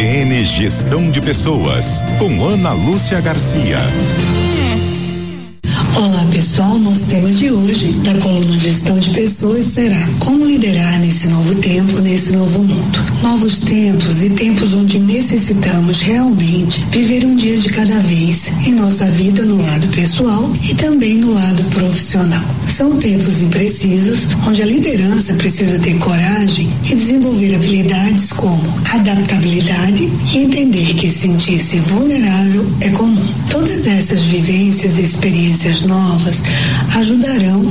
CBN Gestão de Pessoas, com Ana Lúcia Garcia. Olá pessoal, nosso tema de hoje da coluna Gestão de Pessoas será como liderar nesse novo tempo, nesse novo mundo. Novos tempos e tempos onde necessitamos realmente viver um dia de cada vez em nossa vida no lado pessoal e também no lado profissional. São tempos imprecisos onde a liderança precisa ter coragem e desenvolver habilidades como adaptabilidade e entender que sentir-se vulnerável é comum. Todas essas vivências e experiências novas ajudarão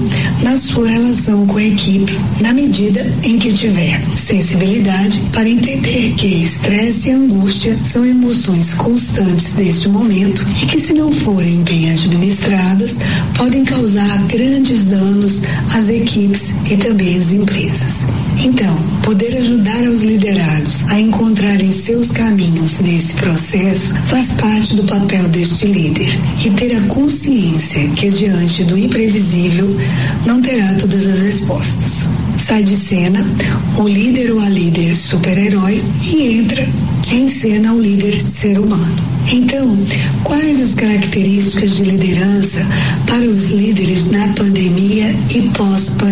na sua relação com a equipe, na medida em que tiver sensibilidade para entender que estresse e angústia são emoções constantes deste momento e que, se não forem bem administradas, podem causar grandes danos às equipes e também às empresas. Então, poder ajudar os liderados a encontrarem seus caminhos nesse processo faz parte do papel deste líder e ter a consciência que diante do imprevisível não terá todas as respostas. Sai de cena o líder ou a líder super-herói e entra em cena o líder ser humano. Então, quais as características de liderança para os líderes na pandemia e pós-pandemia?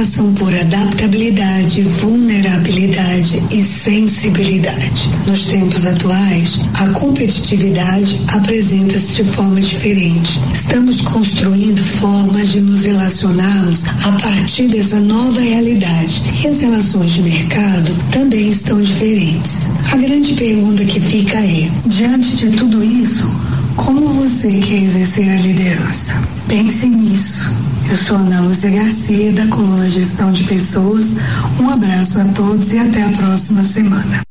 Passam por adaptabilidade, vulnerabilidade e sensibilidade. Nos tempos atuais, a competitividade apresenta-se de forma diferente. Estamos construindo formas de nos relacionarmos a partir dessa nova realidade e as relações de mercado também estão diferentes. A grande pergunta que fica é: diante de tudo isso, como você quer exercer a liderança? Pense nisso. Eu sou Ana Lúcia Garcia, da coluna Gestão de Pessoas. Um abraço a todos e até a próxima semana.